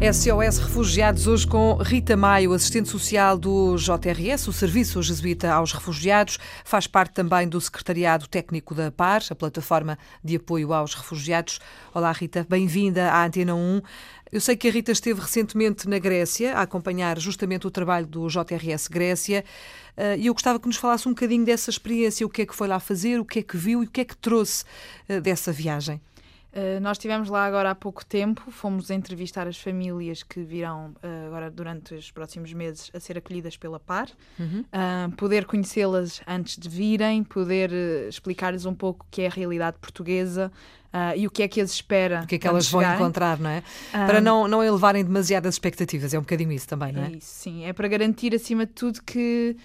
SOS Refugiados, hoje com Rita Maio, assistente social do JRS, o Serviço Jesuíta aos Refugiados, faz parte também do Secretariado Técnico da PAR, a plataforma de apoio aos refugiados. Olá, Rita, bem-vinda à Antena 1. Eu sei que a Rita esteve recentemente na Grécia a acompanhar justamente o trabalho do JRS Grécia eh, e eu gostava que nos falasse um bocadinho dessa experiência, o que é que foi lá fazer, o que é que viu e o que é que trouxe eh, dessa viagem. Uh, nós estivemos lá agora há pouco tempo, fomos entrevistar as famílias que virão uh, agora durante os próximos meses a ser acolhidas pela PAR, uhum. uh, poder conhecê-las antes de virem, poder explicar-lhes um pouco o que é a realidade portuguesa, Uh, e o que é que as espera. O que é que elas vão encontrar, não é? Um, para não, não elevarem demasiadas expectativas, é um bocadinho isso também, não é? é isso, sim. É para garantir, acima de tudo, que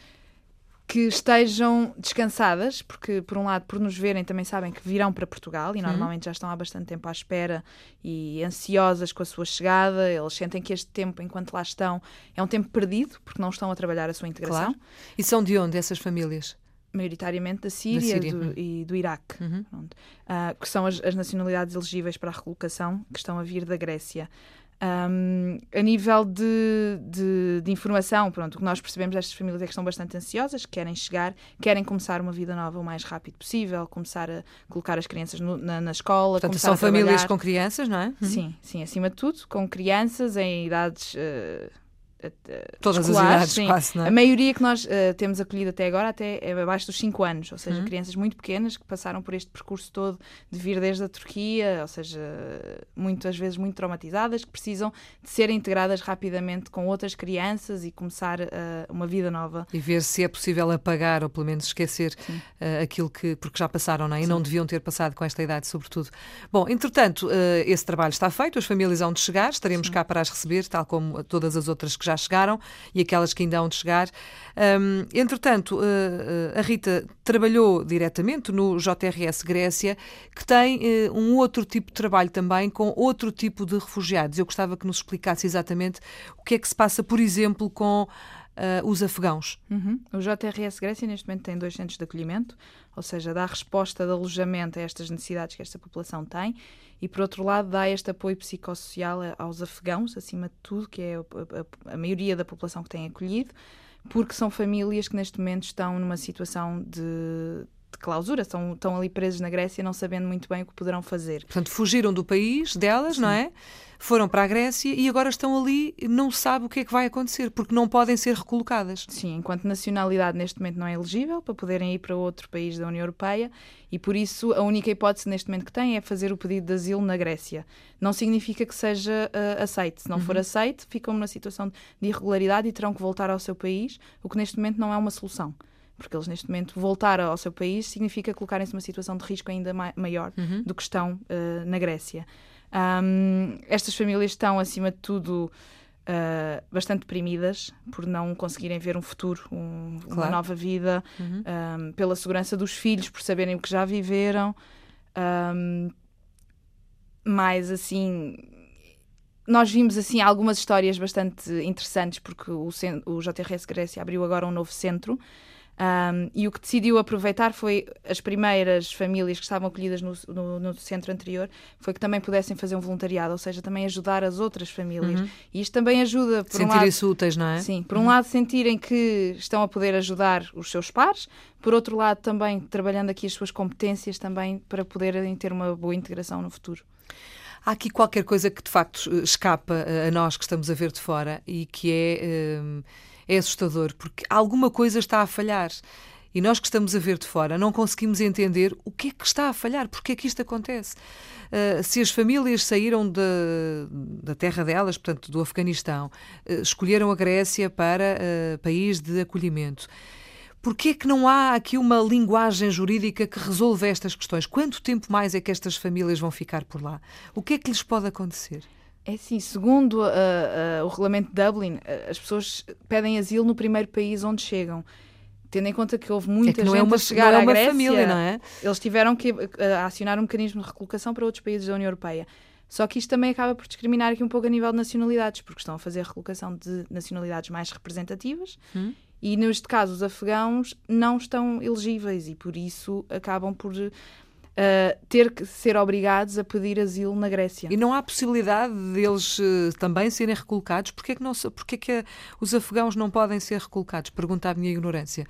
que estejam descansadas, porque, por um lado, por nos verem, também sabem que virão para Portugal e uhum. normalmente já estão há bastante tempo à espera e ansiosas com a sua chegada. Eles sentem que este tempo, enquanto lá estão, é um tempo perdido, porque não estão a trabalhar a sua integração. Claro. E são de onde essas famílias? maioritariamente da Síria, da Síria. Do, uhum. e do Iraque, uhum. uh, que são as, as, nacionalidades elegíveis para a recolocação que estão a vir da Grécia. Um, a nível de, de, de, informação, pronto, o que nós percebemos destas famílias é que estão bastante ansiosas, querem chegar, querem começar uma vida nova o mais rápido possível, começar a colocar as crianças no, na, na, escola. Portanto, são famílias com crianças, não é? Sim, sim, acima de tudo, com crianças em idades. Uh, Todas as idades, sim. quase, não é? A maioria que nós uh, temos acolhido até agora até é abaixo dos 5 anos, ou seja, uhum. crianças muito pequenas que passaram por este percurso todo de vir desde a Turquia, ou seja, muitas vezes muito traumatizadas, que precisam de ser integradas rapidamente com outras crianças e começar uh, uma vida nova. E ver se é possível apagar ou pelo menos esquecer uh, aquilo que, porque já passaram, não é? E sim. não deviam ter passado com esta idade, sobretudo. Bom, entretanto, esse trabalho está feito, as famílias hão de chegar, estaremos sim. cá para as receber, tal como todas as outras que já chegaram e aquelas que ainda hão de chegar. Um, entretanto, uh, a Rita trabalhou diretamente no JRS Grécia, que tem uh, um outro tipo de trabalho também com outro tipo de refugiados. Eu gostava que nos explicasse exatamente o que é que se passa, por exemplo, com Uh, os afegãos. Uhum. O JRS Grécia neste momento tem dois centros de acolhimento, ou seja, dá resposta de alojamento a estas necessidades que esta população tem e, por outro lado, dá este apoio psicossocial aos afegãos, acima de tudo, que é a, a, a maioria da população que tem acolhido, porque são famílias que neste momento estão numa situação de, de clausura, estão, estão ali presos na Grécia não sabendo muito bem o que poderão fazer. Portanto, fugiram do país delas, Sim. não é? Foram para a Grécia e agora estão ali não sabe o que é que vai acontecer, porque não podem ser recolocadas. Sim, enquanto nacionalidade neste momento não é elegível para poderem ir para outro país da União Europeia e por isso a única hipótese neste momento que têm é fazer o pedido de asilo na Grécia. Não significa que seja uh, aceite. Se não uhum. for aceite, ficam numa situação de irregularidade e terão que voltar ao seu país, o que neste momento não é uma solução porque eles neste momento voltar ao seu país significa colocarem-se numa situação de risco ainda ma maior uhum. do que estão uh, na Grécia. Um, estas famílias estão, acima de tudo, uh, bastante deprimidas por não conseguirem ver um futuro, um, claro. uma nova vida, uhum. um, pela segurança dos filhos, por saberem o que já viveram. mas, assim, nós vimos assim algumas histórias bastante interessantes porque o, o JRS Grécia abriu agora um novo centro um, e o que decidiu aproveitar foi as primeiras famílias que estavam acolhidas no, no, no, centro anterior, foi que também pudessem fazer um voluntariado, ou seja, também ajudar as outras famílias. Uhum. E isto também ajuda, por Sentirem-se um úteis, não é? Sim, por uhum. um lado sentirem que estão a poder ajudar os seus pares, por outro lado também trabalhando aqui as suas competências também para poderem ter uma boa integração no futuro. Há aqui qualquer coisa que de facto escapa a nós que estamos a ver de fora e que é... Hum, é assustador, porque alguma coisa está a falhar. E nós que estamos a ver de fora não conseguimos entender o que é que está a falhar, porque é que isto acontece. Uh, se as famílias saíram de, da terra delas, portanto do Afeganistão, uh, escolheram a Grécia para uh, país de acolhimento, Porquê é que não há aqui uma linguagem jurídica que resolva estas questões? Quanto tempo mais é que estas famílias vão ficar por lá? O que é que lhes pode acontecer? É assim, segundo uh, uh, o regulamento de Dublin, uh, as pessoas pedem asilo no primeiro país onde chegam. Tendo em conta que houve muita é que não é gente é uma, a chegar não é uma Grécia, família, não é? eles tiveram que acionar um mecanismo de recolocação para outros países da União Europeia. Só que isto também acaba por discriminar aqui um pouco a nível de nacionalidades, porque estão a fazer a recolocação de nacionalidades mais representativas hum. E, neste caso, os afegãos não estão elegíveis e, por isso, acabam por uh, ter que ser obrigados a pedir asilo na Grécia. E não há possibilidade deles uh, também serem recolocados? Porquê que, não, porquê que os afegãos não podem ser recolocados? Pergunta a minha ignorância.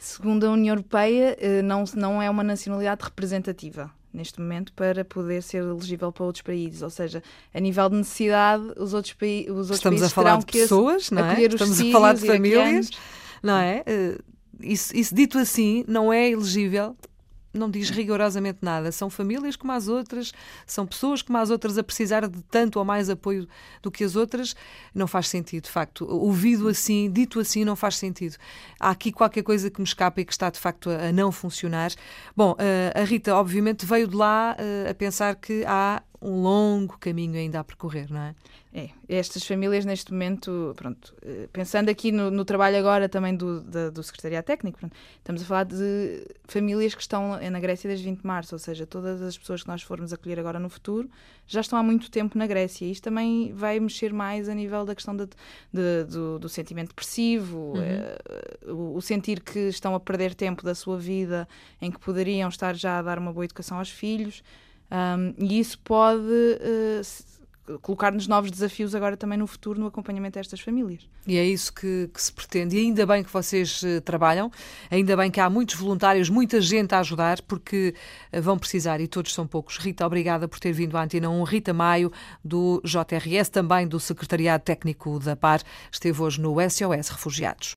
Segundo a União Europeia, não, não é uma nacionalidade representativa neste momento para poder ser elegível para outros países. Ou seja, a nível de necessidade, os outros, paí os outros Estamos países a falar de pessoas, não é? Estamos a falar de famílias, não é? Isso, isso dito assim, não é elegível não diz rigorosamente nada. São famílias como as outras, são pessoas como as outras a precisar de tanto ou mais apoio do que as outras. Não faz sentido, de facto. Ouvido assim, dito assim, não faz sentido. Há aqui qualquer coisa que me escapa e que está de facto a não funcionar. Bom, eh, a Rita, obviamente, veio de lá eh, a pensar que há um longo caminho ainda a percorrer, não é? É, estas famílias neste momento, pronto, eh, pensando aqui no, no trabalho agora também do, do, do Secretariado Técnico, pronto, estamos a falar de famílias que estão na Grécia desde 20 de março, ou seja, todas as pessoas que nós formos acolher agora no futuro já estão há muito tempo na Grécia. Isto também vai mexer mais a nível da questão de, de, do, do, sentimento depressivo, uhum. é, o, o sentir que estão a perder tempo da sua vida em que poderiam estar já a dar uma boa educação aos filhos. Um, e isso pode uh, colocar-nos novos desafios agora também no futuro no acompanhamento destas famílias. E é isso que, que se pretende. E ainda bem que vocês uh, trabalham, ainda bem que há muitos voluntários, muita gente a ajudar, porque uh, vão precisar e todos são poucos. Rita, obrigada por ter vindo à Antena 1. Rita Maio, do JRS, também do Secretariado Técnico da PAR, esteve hoje no SOS Refugiados.